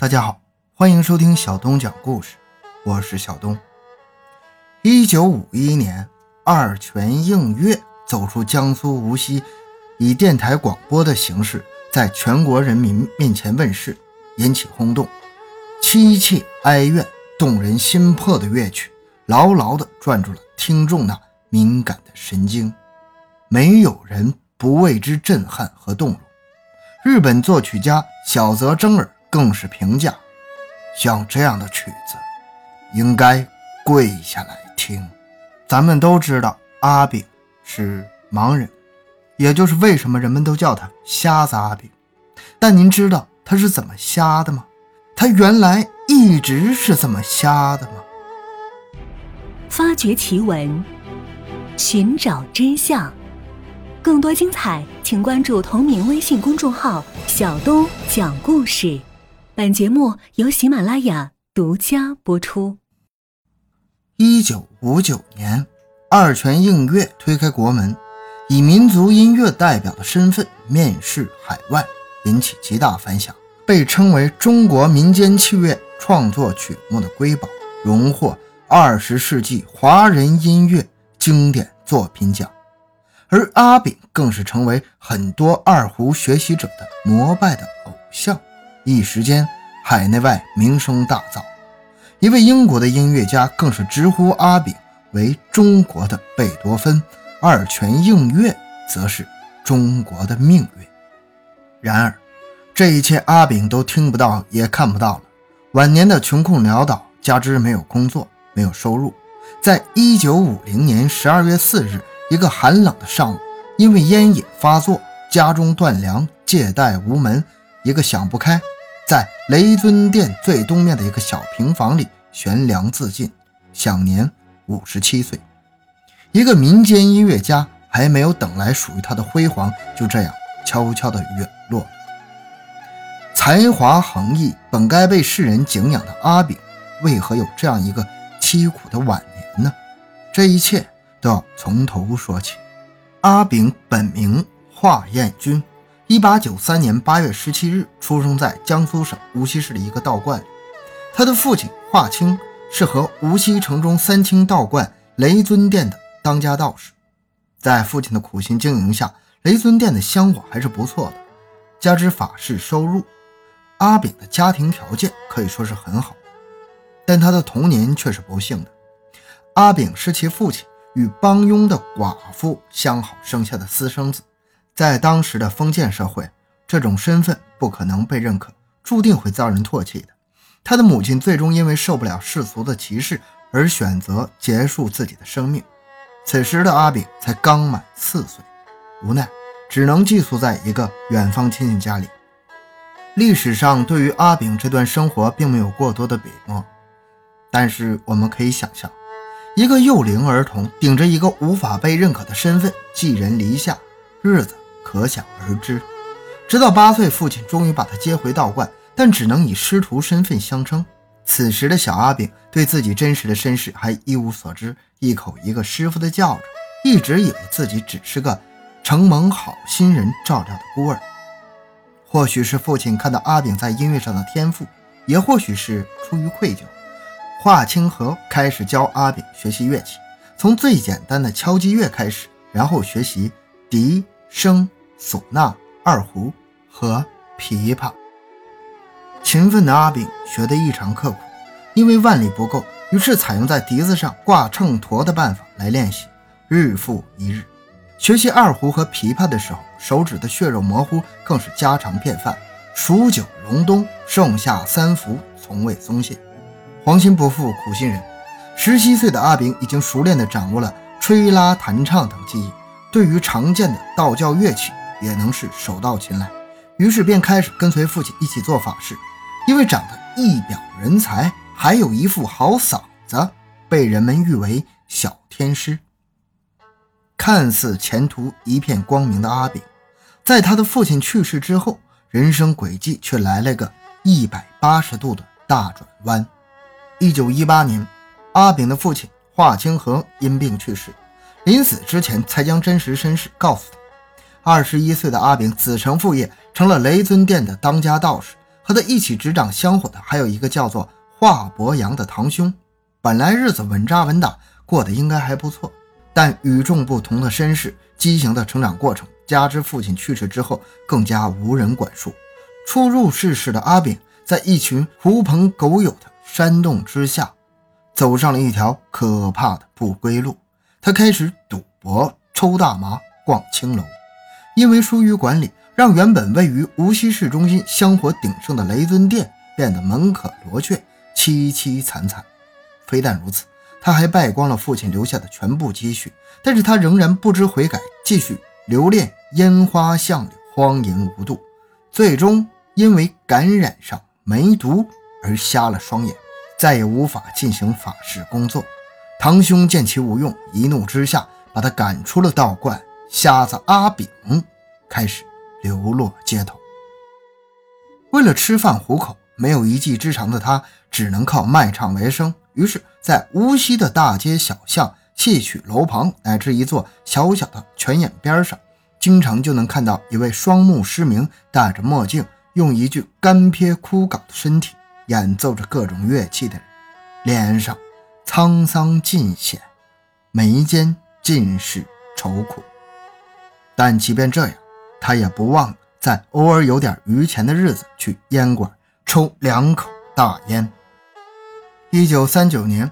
大家好，欢迎收听小东讲故事，我是小东。一九五一年，二泉映月走出江苏无锡，以电台广播的形式在全国人民面前问世，引起轰动。凄切哀怨、动人心魄的乐曲，牢牢地攥住了听众那敏感的神经，没有人不为之震撼和动容。日本作曲家小泽征尔。更是评价，像这样的曲子，应该跪下来听。咱们都知道阿炳是盲人，也就是为什么人们都叫他瞎子阿炳。但您知道他是怎么瞎的吗？他原来一直是这么瞎的吗？发掘奇闻，寻找真相，更多精彩，请关注同名微信公众号“小东讲故事”。本节目由喜马拉雅独家播出。一九五九年，二泉映月推开国门，以民族音乐代表的身份面世海外，引起极大反响，被称为中国民间器乐创作曲目的瑰宝，荣获二十世纪华人音乐经典作品奖。而阿炳更是成为很多二胡学习者的膜拜的偶像。一时间，海内外名声大噪。一位英国的音乐家更是直呼阿炳为中国的贝多芬，二泉映月则是中国的命运。然而，这一切阿炳都听不到，也看不到了。晚年的穷困潦倒，加之没有工作，没有收入，在一九五零年十二月四日一个寒冷的上午，因为烟瘾发作，家中断粮，借贷无门。一个想不开，在雷尊殿最东面的一个小平房里悬梁自尽，享年五十七岁。一个民间音乐家还没有等来属于他的辉煌，就这样悄悄地陨落。才华横溢、本该被世人敬仰的阿炳，为何有这样一个凄苦的晚年呢？这一切都要从头说起。阿炳本名华彦钧。一八九三年八月十七日，出生在江苏省无锡市的一个道观里。他的父亲华清是和无锡城中三清道观雷尊殿的当家道士。在父亲的苦心经营下，雷尊殿的香火还是不错的。加之法事收入，阿炳的家庭条件可以说是很好。但他的童年却是不幸的。阿炳是其父亲与帮佣的寡妇相好生下的私生子。在当时的封建社会，这种身份不可能被认可，注定会遭人唾弃的。他的母亲最终因为受不了世俗的歧视而选择结束自己的生命。此时的阿炳才刚满四岁，无奈只能寄宿在一个远方亲戚家里。历史上对于阿炳这段生活并没有过多的笔墨，但是我们可以想象，一个幼龄儿童顶着一个无法被认可的身份寄人篱下，日子。可想而知，直到八岁，父亲终于把他接回道观，但只能以师徒身份相称。此时的小阿炳对自己真实的身世还一无所知，一口一个师傅的叫着，一直以为自己只是个承蒙好心人照料的孤儿。或许是父亲看到阿炳在音乐上的天赋，也或许是出于愧疚，华清河开始教阿炳学习乐器，从最简单的敲击乐开始，然后学习笛。笙、唢呐、二胡和琵琶。勤奋的阿炳学得异常刻苦，因为腕力不够，于是采用在笛子上挂秤砣的办法来练习，日复一日。学习二胡和琵琶的时候，手指的血肉模糊更是家常便饭。数九隆冬，盛夏三伏，从未松懈。黄心不负苦心人，十七岁的阿炳已经熟练地掌握了吹拉弹唱等技艺。对于常见的道教乐器也能是手到擒来，于是便开始跟随父亲一起做法事。因为长得一表人才，还有一副好嗓子，被人们誉为小天师。看似前途一片光明的阿炳，在他的父亲去世之后，人生轨迹却来了个一百八十度的大转弯。一九一八年，阿炳的父亲华清河因病去世。临死之前，才将真实身世告诉他。二十一岁的阿炳子承父业，成了雷尊殿的当家道士，和他一起执掌香火的还有一个叫做华伯阳的堂兄。本来日子稳扎稳打，过得应该还不错。但与众不同的身世、畸形的成长过程，加之父亲去世之后更加无人管束，初入世事的阿炳，在一群狐朋狗友的煽动之下，走上了一条可怕的不归路。他开始赌博、抽大麻、逛青楼，因为疏于管理。让原本位于无锡市中心、香火鼎盛的雷尊殿变得门可罗雀、凄凄惨惨。非但如此，他还败光了父亲留下的全部积蓄。但是他仍然不知悔改，继续留恋烟花巷柳，荒淫无度。最终因为感染上梅毒而瞎了双眼，再也无法进行法事工作。堂兄见其无用，一怒之下把他赶出了道观。瞎子阿炳开始。流落街头，为了吃饭糊口，没有一技之长的他只能靠卖唱为生。于是，在无锡的大街小巷、戏曲楼旁，乃至一座小小的泉眼边上，经常就能看到一位双目失明、戴着墨镜、用一具干瘪枯槁的身体演奏着各种乐器的人，脸上沧桑尽显，眉间尽是愁苦。但即便这样，他也不忘在偶尔有点余钱的日子去烟馆抽两口大烟。一九三九年，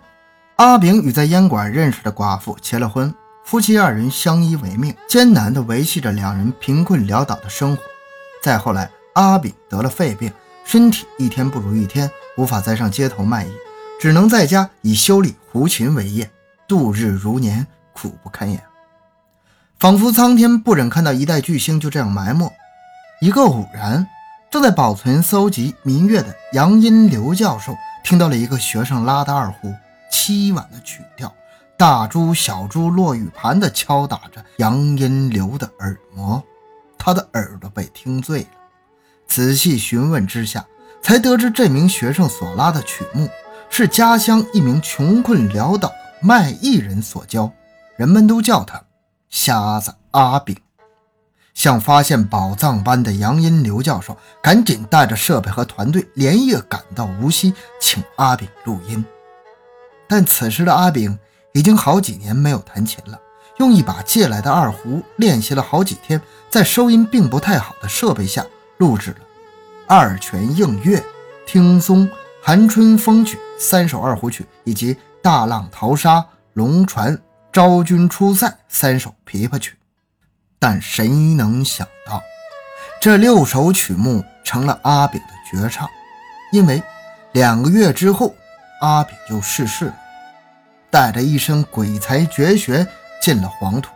阿炳与在烟馆认识的寡妇结了婚，夫妻二人相依为命，艰难地维系着两人贫困潦倒的生活。再后来，阿炳得了肺病，身体一天不如一天，无法再上街头卖艺，只能在家以修理胡琴为业，度日如年，苦不堪言。仿佛苍天不忍看到一代巨星就这样埋没。一个偶然，正在保存搜集民乐的杨荫刘教授听到了一个学生拉的二胡，凄婉的曲调，大珠小珠落玉盘的敲打着杨荫刘的耳膜，他的耳朵被听醉了。仔细询问之下，才得知这名学生所拉的曲目是家乡一名穷困潦倒的卖艺人所教，人们都叫他。瞎子阿炳像发现宝藏般的杨荫刘教授，赶紧带着设备和团队连夜赶到无锡，请阿炳录音。但此时的阿炳已经好几年没有弹琴了，用一把借来的二胡练习了好几天，在收音并不太好的设备下录制了《二泉映月》《听松》《寒春风曲》三首二胡曲，以及《大浪淘沙》《龙船》。昭君出塞三首琵琶曲，但谁能想到，这六首曲目成了阿炳的绝唱。因为两个月之后，阿炳就逝世了，带着一身鬼才绝学进了黄土。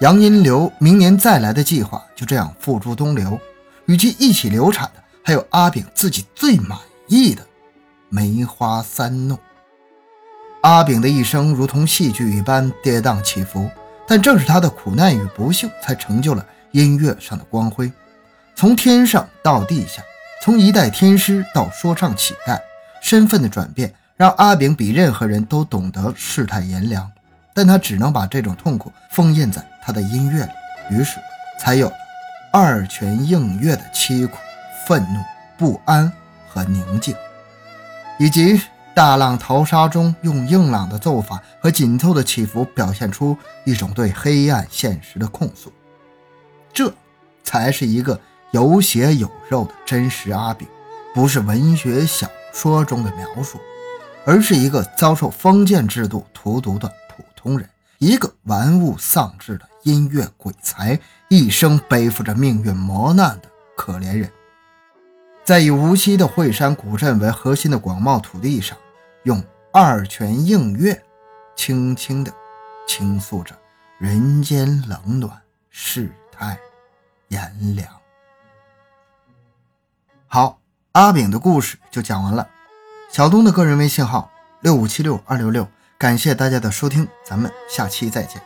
杨荫流明年再来的计划就这样付诸东流。与其一起流产的，还有阿炳自己最满意的梅花三弄。阿炳的一生如同戏剧一般跌宕起伏，但正是他的苦难与不幸，才成就了音乐上的光辉。从天上到地下，从一代天师到说唱乞丐，身份的转变让阿炳比任何人都懂得世态炎凉，但他只能把这种痛苦封印在他的音乐里，于是才有了二泉映月的凄苦、愤怒、不安和宁静，以及。大浪淘沙中，用硬朗的奏法和紧凑的起伏，表现出一种对黑暗现实的控诉。这才是一个有血有肉的真实阿炳，不是文学小说中的描述，而是一个遭受封建制度荼毒的普通人，一个玩物丧志的音乐鬼才，一生背负着命运磨难的可怜人。在以无锡的惠山古镇为核心的广袤土地上。用二泉映月，轻轻地倾诉着人间冷暖，世态炎凉。好，阿炳的故事就讲完了。小东的个人微信号六五七六二六六，感谢大家的收听，咱们下期再见。